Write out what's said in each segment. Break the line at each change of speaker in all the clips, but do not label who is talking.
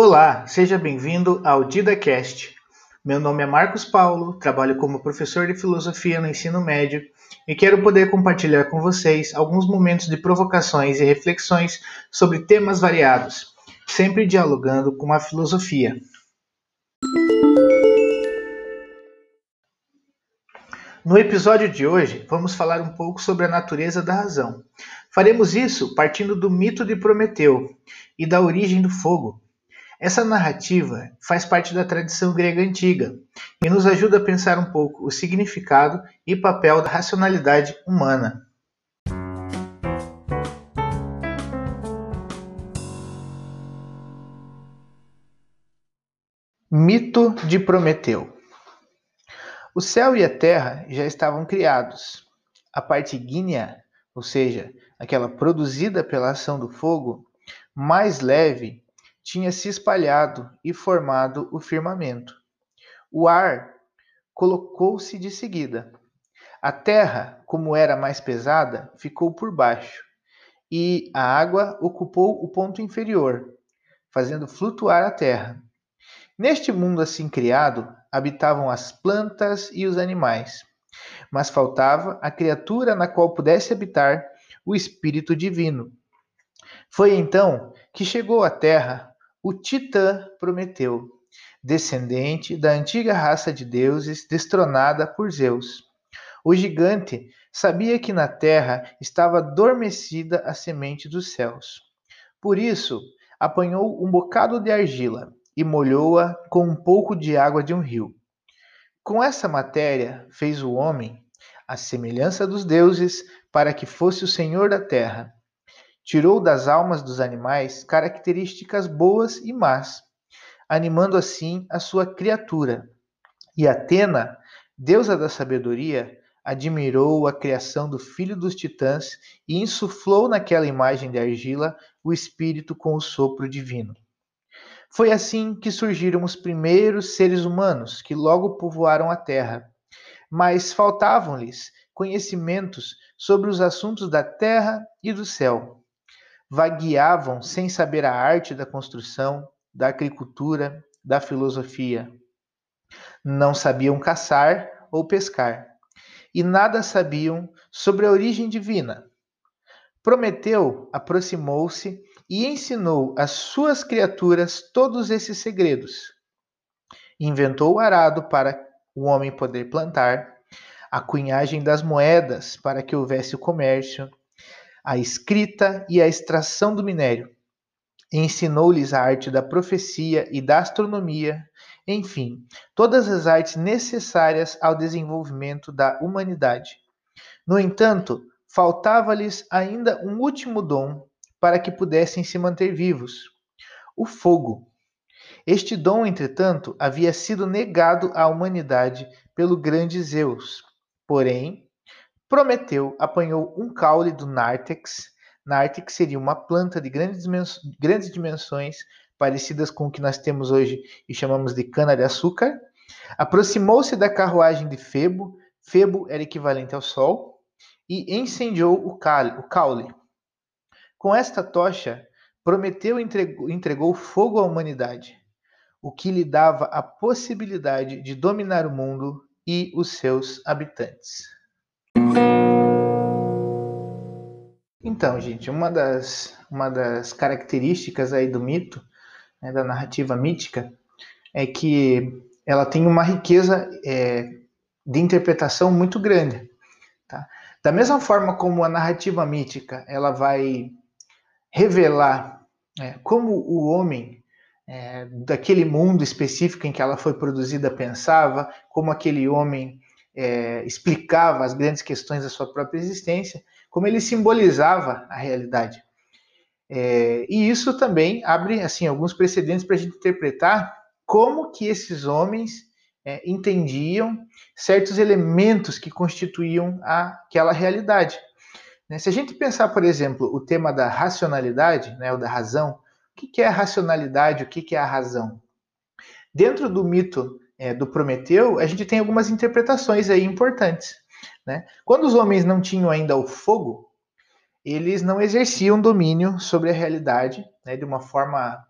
Olá, seja bem-vindo ao DidaCast. Meu nome é Marcos Paulo, trabalho como professor de filosofia no ensino médio e quero poder compartilhar com vocês alguns momentos de provocações e reflexões sobre temas variados, sempre dialogando com a filosofia. No episódio de hoje, vamos falar um pouco sobre a natureza da razão. Faremos isso partindo do mito de Prometeu e da origem do fogo. Essa narrativa faz parte da tradição grega antiga e nos ajuda a pensar um pouco o significado e papel da racionalidade humana. Mito de Prometeu o céu e a terra já estavam criados. A parte ígnea, ou seja, aquela produzida pela ação do fogo, mais leve, tinha se espalhado e formado o firmamento. O ar colocou-se de seguida. A terra, como era mais pesada, ficou por baixo, e a água ocupou o ponto inferior, fazendo flutuar a terra. Neste mundo assim criado, habitavam as plantas e os animais, mas faltava a criatura na qual pudesse habitar o Espírito Divino. Foi então que chegou à Terra o Titã Prometeu, descendente da antiga raça de deuses destronada por Zeus. O gigante sabia que na terra estava adormecida a semente dos céus. Por isso, apanhou um bocado de argila e molhou-a com um pouco de água de um rio. Com essa matéria fez o homem, à semelhança dos deuses, para que fosse o senhor da terra. Tirou das almas dos animais características boas e más, animando assim a sua criatura. E Atena, deusa da sabedoria, admirou a criação do filho dos titãs e insuflou naquela imagem de argila o espírito com o sopro divino. Foi assim que surgiram os primeiros seres humanos, que logo povoaram a terra. Mas faltavam-lhes conhecimentos sobre os assuntos da terra e do céu. Vagueavam sem saber a arte da construção, da agricultura, da filosofia. Não sabiam caçar ou pescar, e nada sabiam sobre a origem divina. Prometeu aproximou-se e ensinou às suas criaturas todos esses segredos. Inventou o arado para o homem poder plantar, a cunhagem das moedas para que houvesse o comércio, a escrita e a extração do minério. Ensinou-lhes a arte da profecia e da astronomia, enfim, todas as artes necessárias ao desenvolvimento da humanidade. No entanto, faltava-lhes ainda um último dom para que pudessem se manter vivos: o fogo. Este dom, entretanto, havia sido negado à humanidade pelo grande Zeus. Porém, Prometeu apanhou um caule do nártex. Nártex seria uma planta de grandes, grandes dimensões, parecidas com o que nós temos hoje e chamamos de cana-de-açúcar. Aproximou-se da carruagem de Febo. Febo era equivalente ao Sol. E incendiou o caule. Com esta tocha, Prometeu entregou, entregou fogo à humanidade, o que lhe dava a possibilidade de dominar o mundo e os seus habitantes. Então, gente, uma das, uma das características aí do mito, né, da narrativa mítica, é que ela tem uma riqueza é, de interpretação muito grande. Tá? Da mesma forma como a narrativa mítica ela vai revelar é, como o homem é, daquele mundo específico em que ela foi produzida pensava, como aquele homem é, explicava as grandes questões da sua própria existência, como ele simbolizava a realidade. É, e isso também abre assim alguns precedentes para a gente interpretar como que esses homens é, entendiam certos elementos que constituíam aquela realidade. Né? Se a gente pensar, por exemplo, o tema da racionalidade, né, da razão, o que é a racionalidade, o que é a razão? Dentro do mito é, do Prometeu, a gente tem algumas interpretações aí importantes. Né? Quando os homens não tinham ainda o fogo, eles não exerciam domínio sobre a realidade né, de uma forma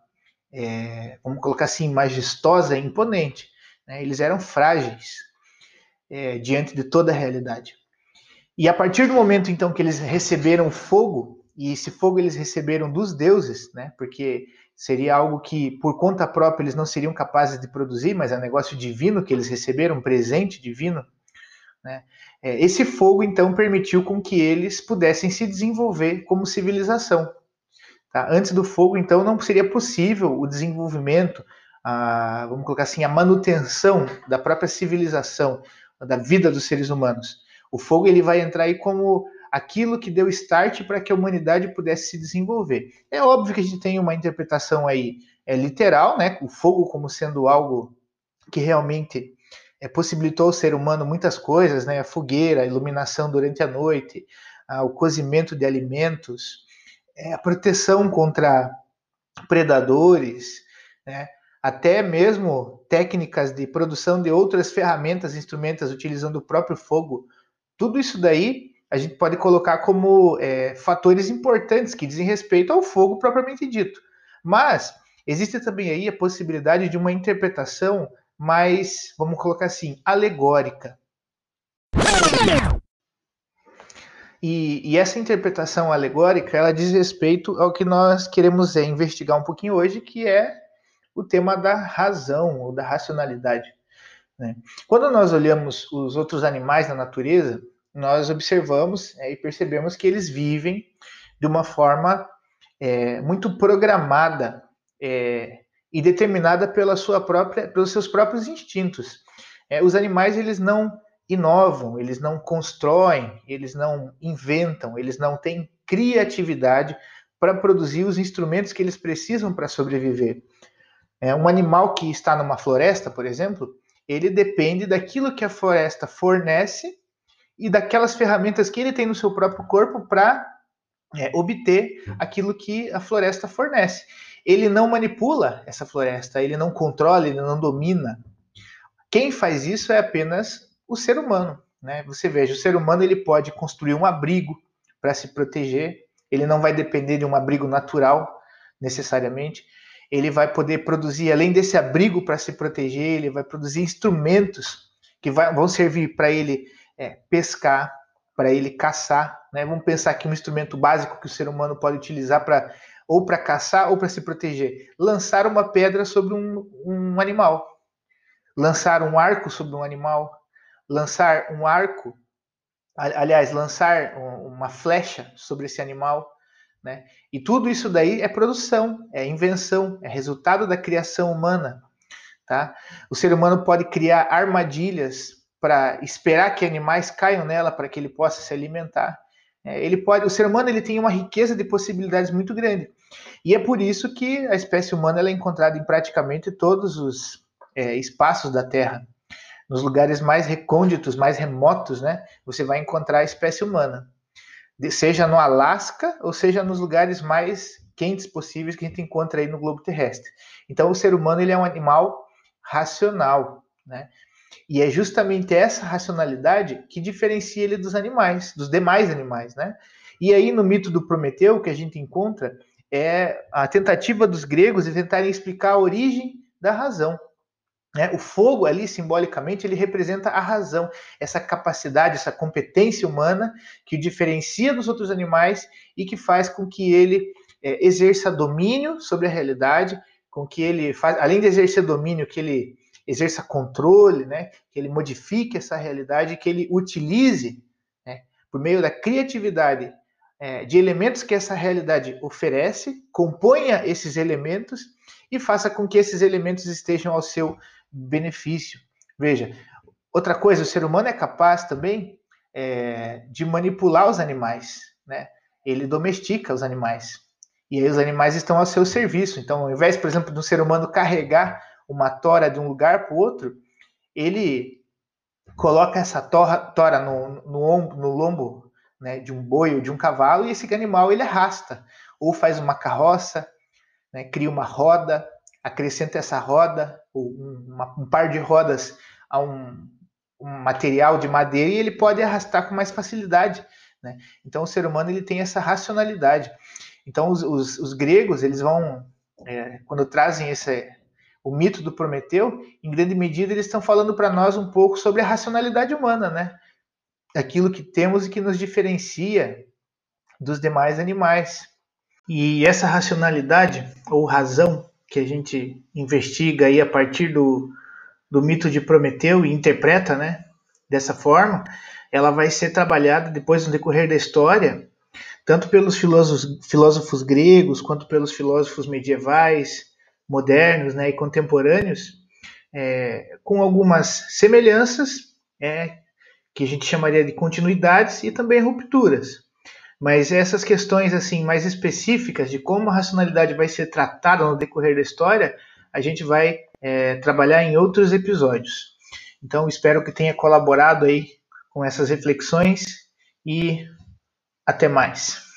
é, vamos colocar assim, majestosa e imponente. Né? Eles eram frágeis é, diante de toda a realidade. E a partir do momento então que eles receberam fogo, e esse fogo eles receberam dos deuses, né? Porque seria algo que por conta própria eles não seriam capazes de produzir, mas é um negócio divino que eles receberam, um presente divino. Né? É, esse fogo então permitiu com que eles pudessem se desenvolver como civilização. Tá? Antes do fogo, então, não seria possível o desenvolvimento, a, vamos colocar assim, a manutenção da própria civilização, da vida dos seres humanos. O fogo ele vai entrar aí como aquilo que deu start para que a humanidade pudesse se desenvolver. É óbvio que a gente tem uma interpretação aí é, literal, né? O fogo como sendo algo que realmente é, possibilitou ao ser humano muitas coisas, né? A fogueira, a iluminação durante a noite, a, o cozimento de alimentos, é, a proteção contra predadores, né? até mesmo técnicas de produção de outras ferramentas, instrumentos utilizando o próprio fogo. Tudo isso daí a gente pode colocar como é, fatores importantes que dizem respeito ao fogo propriamente dito. Mas existe também aí a possibilidade de uma interpretação mais, vamos colocar assim, alegórica. E, e, essa interpretação alegórica, ela diz respeito ao que nós queremos é, investigar um pouquinho hoje, que é o tema da razão ou da racionalidade. Né? Quando nós olhamos os outros animais na natureza, nós observamos é, e percebemos que eles vivem de uma forma é, muito programada é, e determinada pela sua própria, pelos seus próprios instintos. É, os animais eles não inovam, eles não constroem, eles não inventam, eles não têm criatividade para produzir os instrumentos que eles precisam para sobreviver. É, um animal que está numa floresta, por exemplo, ele depende daquilo que a floresta fornece e daquelas ferramentas que ele tem no seu próprio corpo para é, obter aquilo que a floresta fornece. Ele não manipula essa floresta, ele não controla, ele não domina. Quem faz isso é apenas o ser humano. Né? Você veja, o ser humano ele pode construir um abrigo para se proteger, ele não vai depender de um abrigo natural necessariamente. Ele vai poder produzir, além desse abrigo para se proteger, ele vai produzir instrumentos que vai, vão servir para ele é, pescar, para ele caçar. Né? Vamos pensar aqui um instrumento básico que o ser humano pode utilizar para ou para caçar ou para se proteger. Lançar uma pedra sobre um, um animal, lançar um arco sobre um animal, lançar um arco, aliás, lançar uma flecha sobre esse animal, né? E tudo isso daí é produção, é invenção, é resultado da criação humana, tá? O ser humano pode criar armadilhas para esperar que animais caiam nela para que ele possa se alimentar. É, ele pode, o ser humano ele tem uma riqueza de possibilidades muito grande. E é por isso que a espécie humana é encontrada em praticamente todos os é, espaços da Terra. Nos lugares mais recônditos, mais remotos, né, você vai encontrar a espécie humana. Seja no Alasca ou seja nos lugares mais quentes possíveis que a gente encontra aí no globo terrestre. Então o ser humano ele é um animal racional, né? E é justamente essa racionalidade que diferencia ele dos animais, dos demais animais, né? E aí no mito do Prometeu que a gente encontra é a tentativa dos gregos de tentarem explicar a origem da razão. Né? O fogo ali, simbolicamente, ele representa a razão, essa capacidade, essa competência humana que o diferencia dos outros animais e que faz com que ele é, exerça domínio sobre a realidade, com que ele faz, além de exercer domínio, que ele exerça controle, né? que ele modifique essa realidade, que ele utilize, né? por meio da criatividade, é, de elementos que essa realidade oferece, componha esses elementos e faça com que esses elementos estejam ao seu benefício. Veja, outra coisa, o ser humano é capaz também é, de manipular os animais, né? Ele domestica os animais. E aí os animais estão ao seu serviço. Então, ao invés, por exemplo, do ser humano carregar uma tora de um lugar para o outro, ele coloca essa tora, tora no, no, no lombo né, de um boi ou de um cavalo e esse animal ele arrasta. Ou faz uma carroça, né, cria uma roda, acrescenta essa roda, ou uma, um par de rodas a um, um, material de madeira e ele pode arrastar com mais facilidade. Né? Então o ser humano ele tem essa racionalidade. Então os, os, os gregos eles vão é, quando trazem esse, o mito do Prometeu, em grande medida eles estão falando para nós um pouco sobre a racionalidade humana, né? Aquilo que temos e que nos diferencia dos demais animais. E essa racionalidade ou razão que a gente investiga aí a partir do, do mito de Prometeu e interpreta, né, dessa forma, ela vai ser trabalhada depois no decorrer da história, tanto pelos filósofos, filósofos gregos quanto pelos filósofos medievais, modernos né, e contemporâneos, é, com algumas semelhanças, é, que a gente chamaria de continuidades, e também rupturas. Mas essas questões assim mais específicas de como a racionalidade vai ser tratada no decorrer da história, a gente vai é, trabalhar em outros episódios. Então espero que tenha colaborado aí com essas reflexões e até mais.